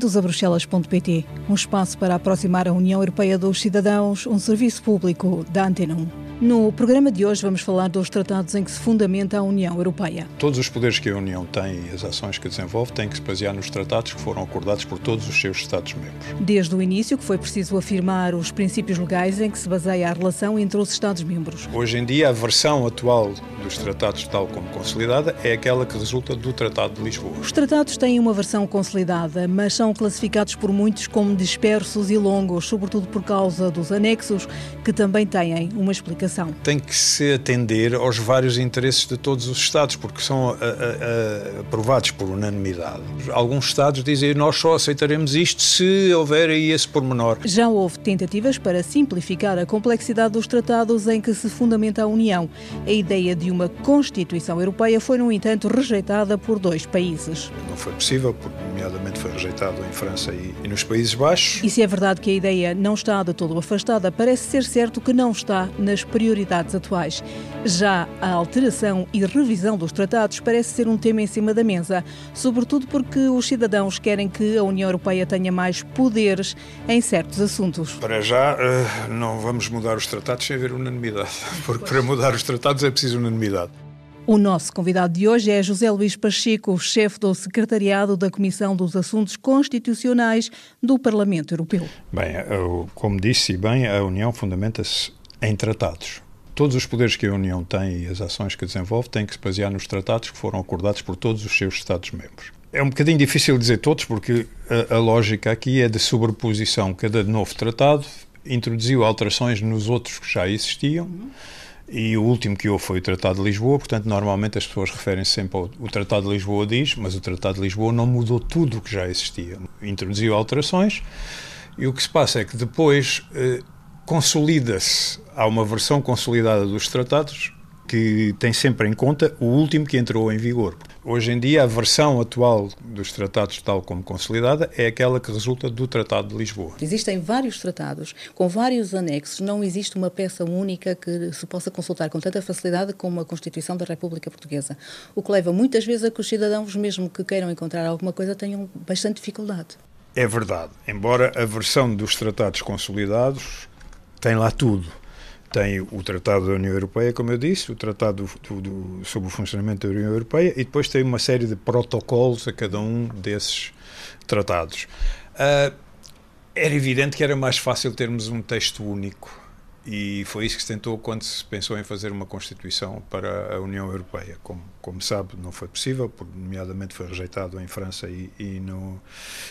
Bem-vindos a Bruxelas.pt, um espaço para aproximar a União Europeia dos cidadãos, um serviço público da Antena 1. No programa de hoje vamos falar dos tratados em que se fundamenta a União Europeia. Todos os poderes que a União tem e as ações que desenvolve têm que se basear nos tratados que foram acordados por todos os seus Estados-membros. Desde o início que foi preciso afirmar os princípios legais em que se baseia a relação entre os Estados-membros. Hoje em dia, a versão atual dos tratados, tal como consolidada, é aquela que resulta do Tratado de Lisboa. Os tratados têm uma versão consolidada, mas são classificados por muitos como dispersos e longos, sobretudo por causa dos anexos, que também têm uma explicação tem que se atender aos vários interesses de todos os Estados, porque são a, a, a, aprovados por unanimidade. Alguns Estados dizem nós só aceitaremos isto se houver aí esse pormenor. Já houve tentativas para simplificar a complexidade dos tratados em que se fundamenta a União. A ideia de uma Constituição Europeia foi, no entanto, rejeitada por dois países. Não foi possível, porque, nomeadamente, foi rejeitado em França e, e nos Países Baixos. E se é verdade que a ideia não está de todo afastada, parece ser certo que não está nas prioridades atuais. Já a alteração e revisão dos tratados parece ser um tema em cima da mesa, sobretudo porque os cidadãos querem que a União Europeia tenha mais poderes em certos assuntos. Para já, eh, não vamos mudar os tratados sem haver unanimidade, porque para mudar os tratados é preciso unanimidade. O nosso convidado de hoje é José Luís Pacheco, chefe do Secretariado da Comissão dos Assuntos Constitucionais do Parlamento Europeu. Bem, como disse bem, a União fundamenta-se em tratados. Todos os poderes que a União tem e as ações que desenvolve têm que se basear nos tratados que foram acordados por todos os seus Estados-membros. É um bocadinho difícil dizer todos, porque a, a, lógica aqui é de sobreposição. Cada novo tratado introduziu alterações nos outros que já existiam. E o último que houve foi o Tratado de Lisboa, portanto, normalmente as pessoas referem -se sempre ao o Tratado de Lisboa diz, mas o Tratado de Lisboa não mudou tudo o que já existia. Introduziu alterações e o que se passa é que depois eh, consolida-se, há uma versão consolidada dos tratados que tem sempre em conta o último que entrou em vigor. Hoje em dia, a versão atual dos tratados, tal como consolidada, é aquela que resulta do Tratado de Lisboa. Existem vários tratados com vários anexos, não existe uma peça única que se possa consultar com tanta facilidade como a Constituição da República Portuguesa, o que leva muitas vezes a que os cidadãos, mesmo que queiram encontrar alguma coisa, tenham bastante dificuldade. É verdade, embora a versão dos tratados consolidados tem lá tudo. Tem o Tratado da União Europeia, como eu disse, o Tratado do, do, sobre o funcionamento da União Europeia e depois tem uma série de protocolos a cada um desses tratados. Uh, era evidente que era mais fácil termos um texto único e foi isso que se tentou quando se pensou em fazer uma Constituição para a União Europeia. Como, como sabe, não foi possível, porque, nomeadamente, foi rejeitado em França e, e, no,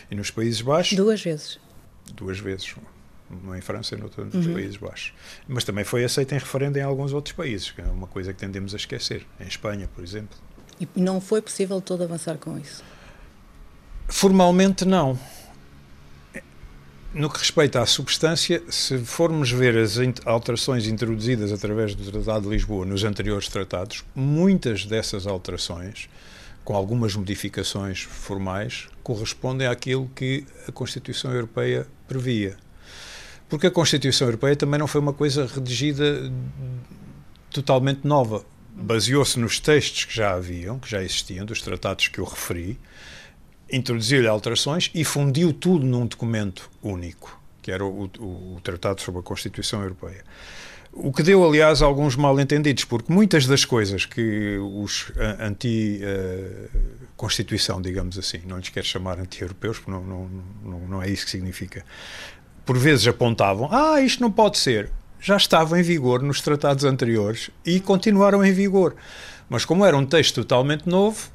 e nos Países Baixos. Duas vezes. Duas vezes em França e noutros uhum. Países Baixos. Mas também foi aceito em referendo em alguns outros países, que é uma coisa que tendemos a esquecer. Em Espanha, por exemplo. E não foi possível todo avançar com isso? Formalmente, não. No que respeita à substância, se formos ver as alterações introduzidas através do Tratado de Lisboa nos anteriores tratados, muitas dessas alterações, com algumas modificações formais, correspondem àquilo que a Constituição Europeia previa. Porque a Constituição Europeia também não foi uma coisa redigida totalmente nova. Baseou-se nos textos que já haviam, que já existiam, dos tratados que eu referi, introduziu-lhe alterações e fundiu tudo num documento único, que era o, o, o Tratado sobre a Constituição Europeia. O que deu, aliás, alguns mal-entendidos, porque muitas das coisas que os anti-Constituição, digamos assim, não lhes quero chamar anti-europeus, porque não, não, não, não é isso que significa, por vezes apontavam: ah, isto não pode ser. Já estava em vigor nos tratados anteriores e continuaram em vigor. Mas como era um texto totalmente novo,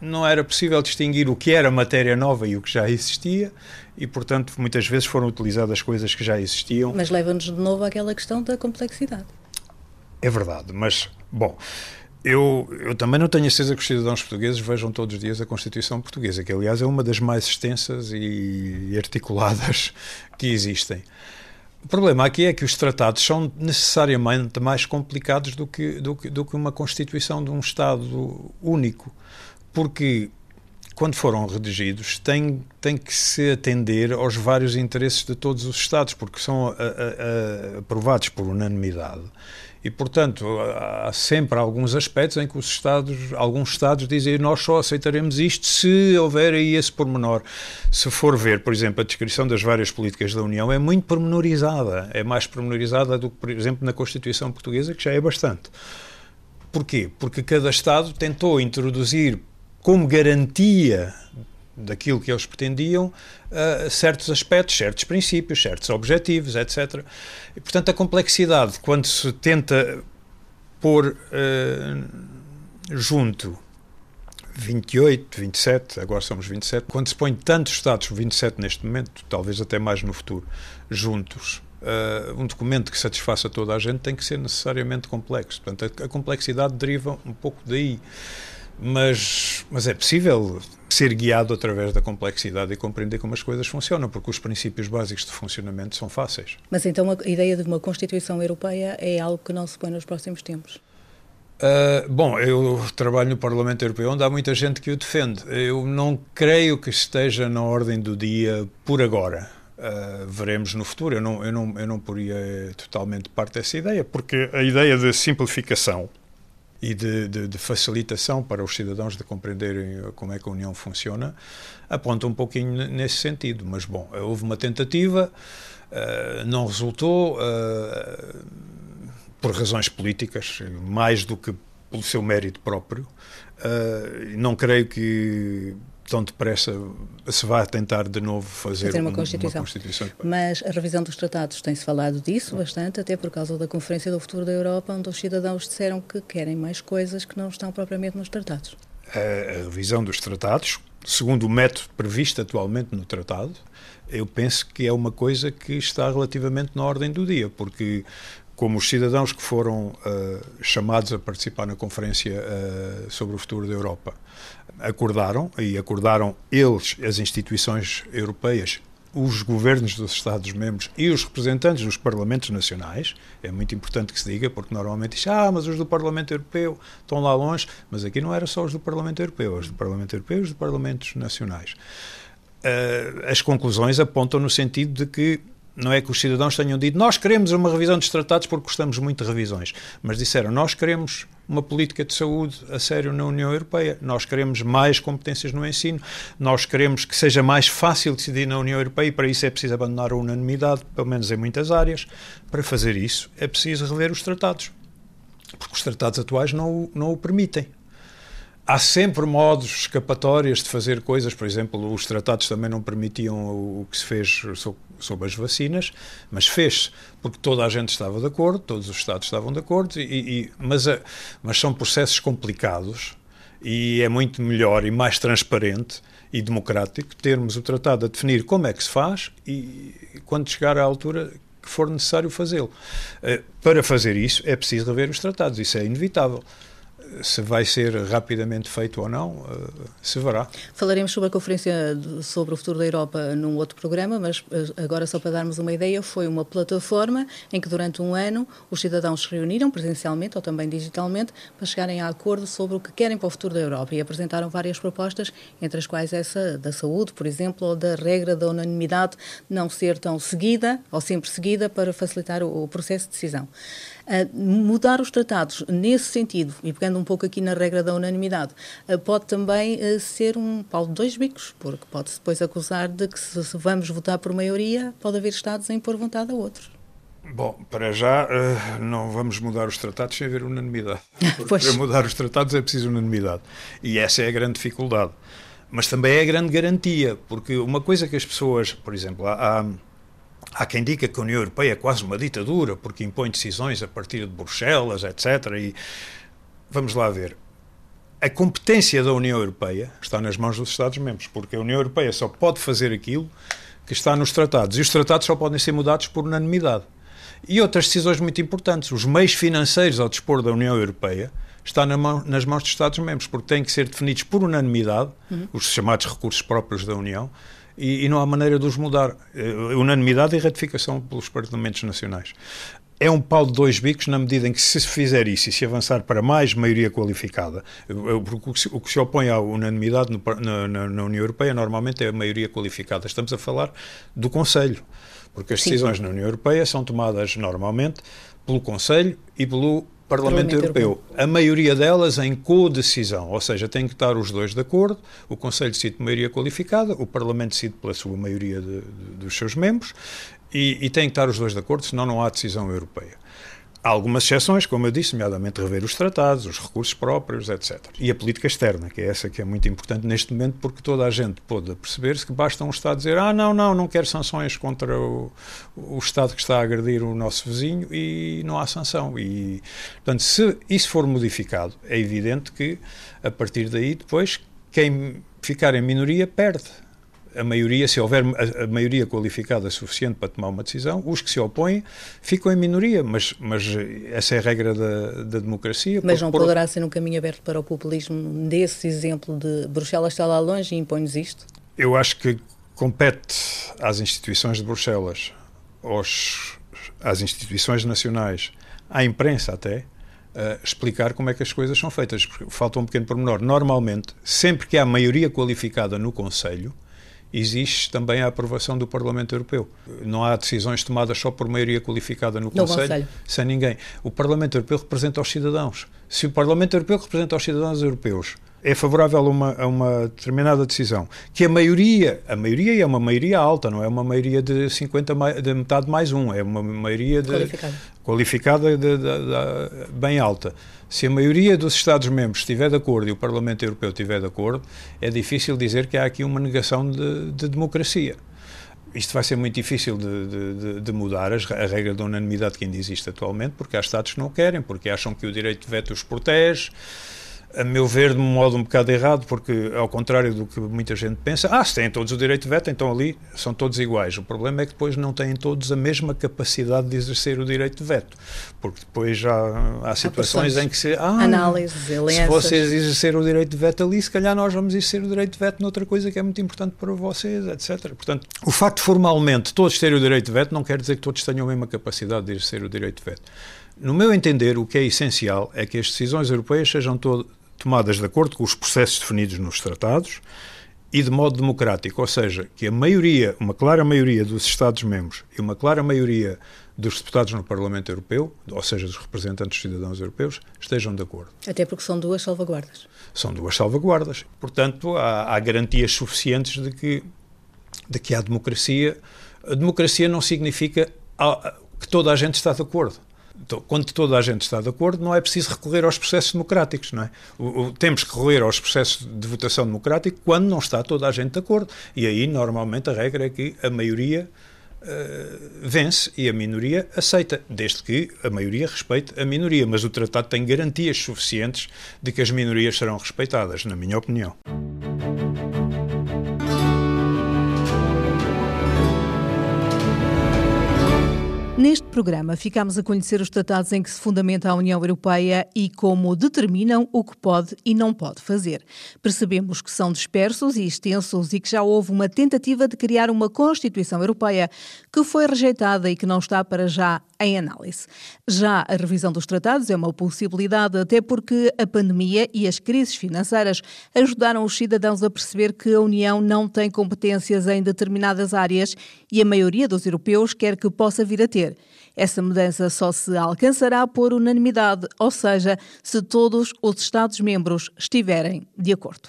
não era possível distinguir o que era matéria nova e o que já existia, e, portanto, muitas vezes foram utilizadas coisas que já existiam. Mas leva-nos de novo àquela questão da complexidade. É verdade, mas, bom, eu, eu também não tenho a certeza que os cidadãos portugueses vejam todos os dias a Constituição Portuguesa, que aliás é uma das mais extensas e articuladas que existem. O problema aqui é que os tratados são necessariamente mais complicados do que, do que, do que uma Constituição de um Estado único, porque quando foram redigidos, tem que se atender aos vários interesses de todos os Estados, porque são a, a, a, aprovados por unanimidade E, portanto, há sempre alguns aspectos em que os Estados, alguns Estados dizem nós só aceitaremos isto se houver aí esse pormenor. Se for ver, por exemplo, a descrição das várias políticas da União é muito pormenorizada. É mais pormenorizada do que, por exemplo, na Constituição Portuguesa, que já é bastante. Porquê? Porque cada Estado tentou introduzir como garantia daquilo que eles pretendiam, uh, certos aspectos, certos princípios, certos objetivos, etc. E, portanto, a complexidade, quando se tenta pôr uh, junto 28, 27, agora somos 27, quando se põe tantos Estados, 27 neste momento, talvez até mais no futuro, juntos, Uh, um documento que satisfaça toda a gente tem que ser necessariamente complexo. Portanto, a, a complexidade deriva um pouco daí. Mas, mas é possível ser guiado através da complexidade e compreender como as coisas funcionam, porque os princípios básicos de funcionamento são fáceis. Mas então a ideia de uma Constituição Europeia é algo que não se põe nos próximos tempos? Uh, bom, eu trabalho no Parlamento Europeu onde há muita gente que o defende. Eu não creio que esteja na ordem do dia por agora. Uh, veremos no futuro. Eu não, eu, não, eu não poria totalmente parte dessa ideia, porque a ideia de simplificação e de, de, de, facilitação para os cidadãos de compreenderem como é que a União funciona, aponta um pouquinho nesse sentido. Mas, bom, houve uma tentativa, uh, não resultou, uh, por razões políticas, mais do que pelo seu mérito próprio. Uh, não creio que tão depressa se vai tentar de novo fazer, fazer uma, Constituição. uma, Constituição. Mas a revisão dos tratados tem-se falado disso bastante, até por causa da Conferência do Futuro da Europa, onde os cidadãos disseram que querem mais coisas que não estão propriamente nos tratados. A, a revisão dos tratados, segundo o método previsto atualmente no tratado, eu penso que é uma coisa que está relativamente na ordem do dia, porque como os cidadãos que foram uh, chamados a participar na Conferência uh, sobre o Futuro da Europa acordaram, e acordaram eles, as instituições europeias, os governos dos Estados-membros e os representantes dos parlamentos nacionais, é muito importante que se diga, porque normalmente diz, ah, mas os do Parlamento Europeu estão lá longe, mas aqui não era só os do Parlamento Europeu, os do Parlamento Europeu e os dos Parlamentos Nacionais. Uh, as conclusões apontam no sentido de que não é que os cidadãos tenham dito nós queremos uma revisão dos tratados porque gostamos muito de revisões, mas disseram nós queremos uma política de saúde a sério na União Europeia, nós queremos mais competências no ensino, nós queremos que seja mais fácil decidir na União Europeia e para isso é preciso abandonar a unanimidade, pelo menos em muitas áreas. Para fazer isso é preciso rever os tratados, porque os tratados atuais não, não o permitem há sempre modos escapatórios de fazer coisas. Por exemplo, os tratados também não permitiam o que se fez sobre as vacinas, mas fez-se porque toda a gente estava de acordo, todos os Estados estavam de acordo, e, e mas, a, mas são processos complicados e é muito melhor e mais transparente e democrático termos o tratado a definir como é que se faz e quando chegar à altura que for necessário fazê-lo. Eh, para fazer isso é preciso rever os tratados, isso é inevitável se vai ser rapidamente feito ou não, uh, se verá. Falaremos sobre a Conferência sobre o Futuro da Europa num outro programa, mas eh, agora, só para darmos uma ideia, foi uma plataforma em que durante um ano os cidadãos se reuniram presencialmente ou também digitalmente para chegarem a acordo sobre o que querem para o futuro da Europa e apresentaram várias propostas, entre as quais essa da saúde, por exemplo, ou da regra da unanimidade não ser tão seguida ou sempre seguida para facilitar o processo de decisão. Mudar os tratados nesse sentido, e pegando um pouco aqui na regra da unanimidade, uh, pode também uh, ser um pau de dois bicos, porque pode-se depois acusar de que se, vamos votar por maioria, pode haver Estados a impor vontade a outros. Bom, para já não vamos mudar os tratados sem haver unanimidade. Para mudar os tratados é preciso unanimidade. E essa é a grande dificuldade. Mas também é a grande garantia, porque uma coisa que as pessoas, por exemplo, há, há Há quem diga que a União Europeia é quase uma ditadura porque impõe decisões a partir de Bruxelas, etc. E vamos lá ver. A competência da União Europeia está nas mãos dos Estados-membros, porque a União Europeia só pode fazer aquilo que está nos tratados. E os tratados só podem ser mudados por unanimidade. E outras decisões muito importantes. Os meios financeiros ao dispor da União Europeia estão na mão, nas mãos dos Estados-membros, porque têm que ser definidos por unanimidade, uhum. os chamados recursos próprios da União, e, e, não há maneira de os mudar. Uh, unanimidade e ratificação pelos Parlamentos Nacionais. é um pau de dois bicos na medida em que se fizer isso e se avançar para mais maioria qualificada, o que se opõe à unanimidade no, na, na, União Europeia normalmente é a maioria qualificada. Estamos a falar do Conselho, porque as decisões Sim. na União Europeia são tomadas normalmente pelo Conselho e pelo Parlamento, Parlamento Europeu. Europeu. A maioria delas em co-decisão, ou seja, tem que estar os dois de acordo, o Conselho decide por maioria qualificada, o Parlamento decide pela sua maioria de, de, dos seus membros e, e têm que estar os dois de acordo, senão não há decisão europeia. Há algumas exceções, como eu disse, nomeadamente rever os tratados, os recursos próprios, etc. E a política externa, que é essa que é muito importante neste momento, porque toda a gente pôde perceber-se que basta um Estado dizer ah, não, não, não quero sanções contra o, o Estado que está a agredir o nosso vizinho e não há sanção. E, portanto, se isso for modificado, é evidente que, a partir daí, depois, quem ficar em minoria perde a maioria, se houver a, a, maioria qualificada suficiente para tomar uma decisão, os que se opõem ficam em minoria, mas, mas essa é a regra da, da democracia. Mas por, não por... poderá ser um caminho aberto para o populismo desse exemplo de Bruxelas está lá longe e impõe-nos isto? Eu acho que compete às instituições de Bruxelas, aos, às instituições nacionais, à imprensa até, uh, explicar como é que as coisas são feitas. Porque falta um pequeno pormenor. Normalmente, sempre que há maioria qualificada no Conselho, existe também a aprovação do Parlamento Europeu. Não há decisões tomadas só por maioria qualificada no Conselho, Conselho, sem ninguém. O Parlamento Europeu representa os cidadãos. Se o Parlamento Europeu representa os cidadãos europeus, é favorável a uma, a uma, determinada decisão, que a maioria, a maioria é uma maioria alta, não é uma maioria de 50, de metade mais um, é uma maioria de, qualificada, qualificada de, de, bem alta. Se a maioria dos Estados-membros estiver de acordo e o Parlamento Europeu estiver de acordo, é difícil dizer que há aqui uma negação de, de democracia. Isto vai ser muito difícil de, de, de mudar a regra da unanimidade que ainda existe atualmente, porque há Estados que não querem, porque acham que o direito de veto os protege, a meu ver, de um modo um bocado errado, porque, ao contrário do que muita gente pensa, ah, se têm todos o direito de veto, então ali são todos iguais. O problema é que depois não têm todos a mesma capacidade de exercer o direito de veto, porque depois já há situações há em que se. Ah, Análises, se vocês exercerem o direito de veto ali, se calhar nós vamos exercer o direito de veto noutra coisa que é muito importante para vocês, etc. Portanto, o facto de formalmente todos terem o direito de veto não quer dizer que todos tenham a mesma capacidade de exercer o direito de veto. No meu entender, o que é essencial é que as decisões europeias sejam todo, tomadas de acordo com os processos definidos nos tratados e de modo democrático, ou seja, que a maioria, uma clara maioria dos Estados-membros e uma clara maioria dos deputados no Parlamento Europeu, ou seja, dos representantes dos cidadãos europeus, estejam de acordo. Até porque são duas salvaguardas. São duas salvaguardas. Portanto, há, há garantias suficientes de que, de que há democracia. A democracia não significa que toda a gente está de acordo. Então, quando toda a gente está de acordo, não é preciso recorrer aos processos democráticos, não é? O, o, temos que recorrer aos processos de votação democrática quando não está toda a gente de acordo. E aí, normalmente, a regra é que a maioria uh, vence e a minoria aceita, desde que a maioria respeite a minoria. Mas o tratado tem garantias suficientes de que as minorias serão respeitadas, na minha opinião. Neste programa, ficamos a conhecer os tratados em que se fundamenta a União Europeia e como determinam o que pode e não pode fazer. Percebemos que são dispersos e extensos e que já houve uma tentativa de criar uma Constituição Europeia que foi rejeitada e que não está para já em análise. Já a revisão dos tratados é uma possibilidade, até porque a pandemia e as crises financeiras ajudaram os cidadãos a perceber que a União não tem competências em determinadas áreas e a maioria dos europeus quer que possa vir a ter. Essa mudança só se alcançará por unanimidade, ou seja, se todos os Estados-membros estiverem de acordo.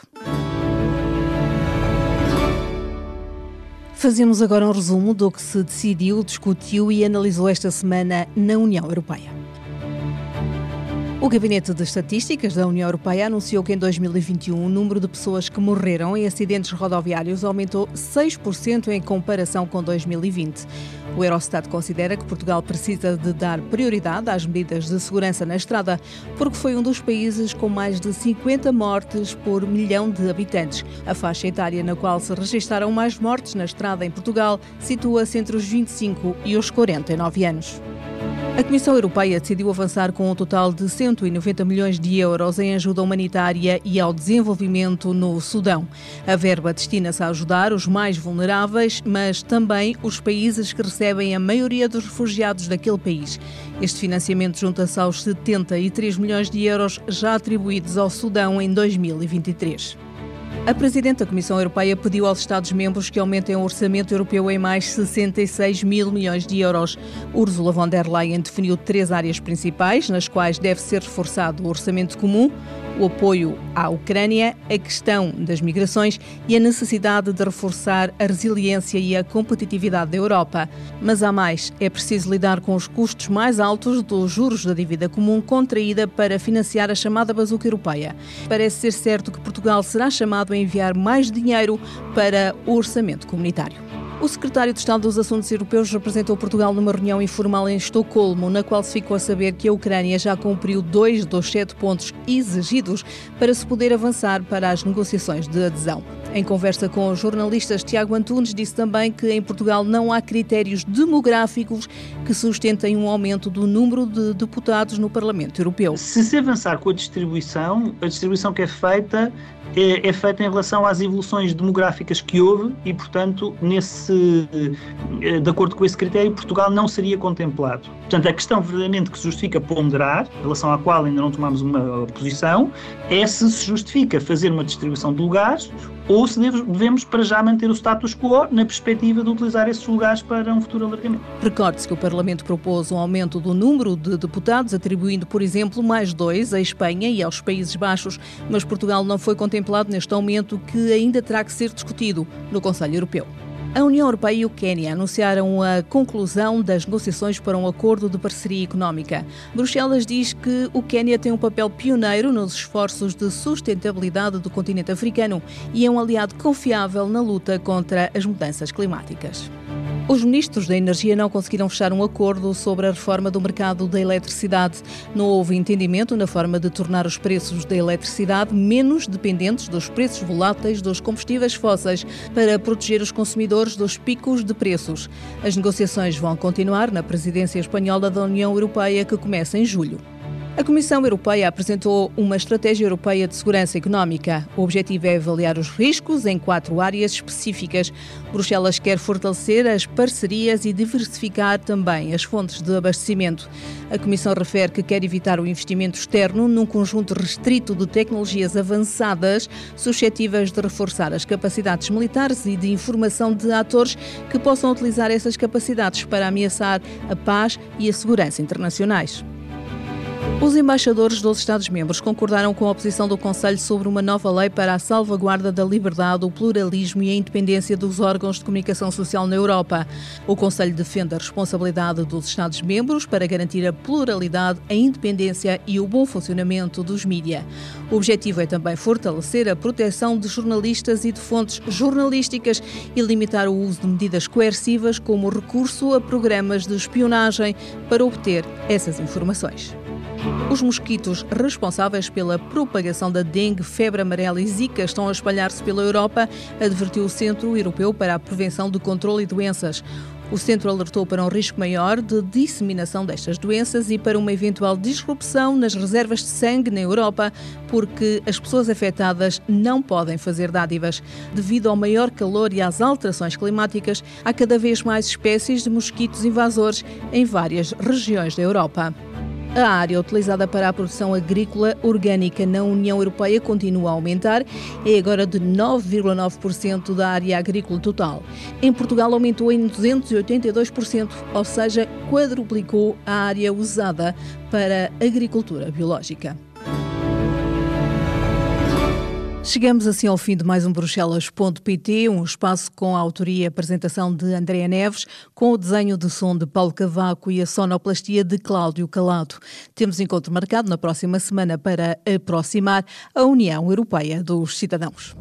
Fazemos agora um resumo do que se decidiu, discutiu e analisou esta semana na União Europeia. O Gabinete de Estatísticas da União Europeia anunciou que em 2021 o número de pessoas que morreram em acidentes rodoviários aumentou 6% em comparação com 2020. O Eurostat considera que Portugal precisa de dar prioridade às medidas de segurança na estrada, porque foi um dos países com mais de 50 mortes por milhão de habitantes. A faixa etária na qual se registaram mais mortes na estrada em Portugal situa-se entre os 25 e os 49 anos. A Comissão Europeia decidiu avançar com um total de 190 milhões de euros em ajuda humanitária e ao desenvolvimento no Sudão. A verba destina-se a ajudar os mais vulneráveis, mas também os países que recebem a maioria dos refugiados daquele país. Este financiamento junta-se aos 73 milhões de euros já atribuídos ao Sudão em 2023. A Presidente da Comissão Europeia pediu aos Estados-membros que aumentem o orçamento europeu em mais 66 mil milhões de euros. Ursula von der Leyen definiu três áreas principais nas quais deve ser reforçado o orçamento comum, o apoio à Ucrânia, a questão das migrações e a necessidade de reforçar a resiliência e a competitividade da Europa. Mas há mais, é preciso lidar com os custos mais altos dos juros da dívida comum contraída para financiar a chamada bazuca europeia. Parece ser certo que Portugal será chamado a enviar mais dinheiro para o orçamento comunitário. O secretário de Estado dos Assuntos Europeus representou Portugal numa reunião informal em Estocolmo, na qual se ficou a saber que a Ucrânia já cumpriu dois dos sete pontos exigidos para se poder avançar para as negociações de adesão. Em conversa com os jornalistas, Tiago Antunes disse também que em Portugal não há critérios demográficos que sustentem um aumento do número de deputados no Parlamento Europeu. Se se avançar com a distribuição, a distribuição que é feita é, é feita em relação às evoluções demográficas que houve e, portanto, nesse, eh, de acordo com esse critério, Portugal não seria contemplado. Portanto, a questão verdadeiramente que se justifica ponderar, em relação à qual ainda não tomamos uma posição, é se se justifica fazer uma distribuição de lugares ou se devemos para já manter o status quo na perspectiva de utilizar esses lugares para um futuro alargamento. Recorde-se que o Parlamento propôs um aumento do número de deputados, atribuindo, por exemplo, mais dois à Espanha e aos Países Baixos, mas Portugal não foi contemplado neste aumento que ainda terá que ser discutido no Conselho Europeu. A União Europeia e o Quênia anunciaram a conclusão das negociações para um acordo de parceria económica. Bruxelas diz que o Quênia tem um papel pioneiro nos esforços de sustentabilidade do continente africano e é um aliado confiável na luta contra as mudanças climáticas. Os ministros da Energia não conseguiram fechar um acordo sobre a reforma do mercado da eletricidade. Não houve entendimento na forma de tornar os preços da eletricidade menos dependentes dos preços voláteis dos combustíveis fósseis para proteger os consumidores dos picos de preços. As negociações vão continuar na presidência espanhola da União Europeia, que começa em julho. A Comissão Europeia apresentou uma estratégia europeia de segurança económica. O objetivo é avaliar os riscos em quatro áreas específicas. Bruxelas quer fortalecer as parcerias e diversificar também as fontes de abastecimento. A Comissão refere que quer evitar o investimento externo num conjunto restrito de tecnologias avançadas suscetíveis de reforçar as capacidades militares e de informação de atores que possam utilizar essas capacidades para ameaçar a paz e a segurança internacionais. Os embaixadores dos Estados-membros concordaram com a posição do Conselho sobre uma nova lei para a salvaguarda da liberdade, o pluralismo e a independência dos órgãos de comunicação social na Europa. O Conselho defende a responsabilidade dos Estados-membros para garantir a pluralidade, a independência e o bom funcionamento dos mídia. O objetivo é também fortalecer a proteção de jornalistas e de fontes jornalísticas e limitar o uso de medidas coercivas, como o recurso a programas de espionagem, para obter essas informações. Os mosquitos responsáveis pela propagação da dengue, febre amarela e zika estão a espalhar-se pela Europa, advertiu o Centro Europeu para a Prevenção de Controlo e Doenças. O centro alertou para um risco maior de disseminação destas doenças e para uma eventual disrupção nas reservas de sangue na Europa, porque as pessoas afetadas não podem fazer dádivas. Devido ao maior calor e às alterações climáticas, há cada vez mais espécies de mosquitos invasores em várias regiões da Europa. A área utilizada para a produção agrícola orgânica na União Europeia continua a aumentar, é agora de 9,9% da área agrícola total. Em Portugal aumentou em 282%, ou seja, quadruplicou a área usada para agricultura biológica. Chegamos assim ao fim de mais um Bruxelas.pt, um espaço com a autoria e apresentação de Andréa Neves, com o desenho de som de Paulo Cavaco e a sonoplastia de Cláudio Calado. Temos encontro marcado na próxima semana para aproximar a União Europeia dos cidadãos.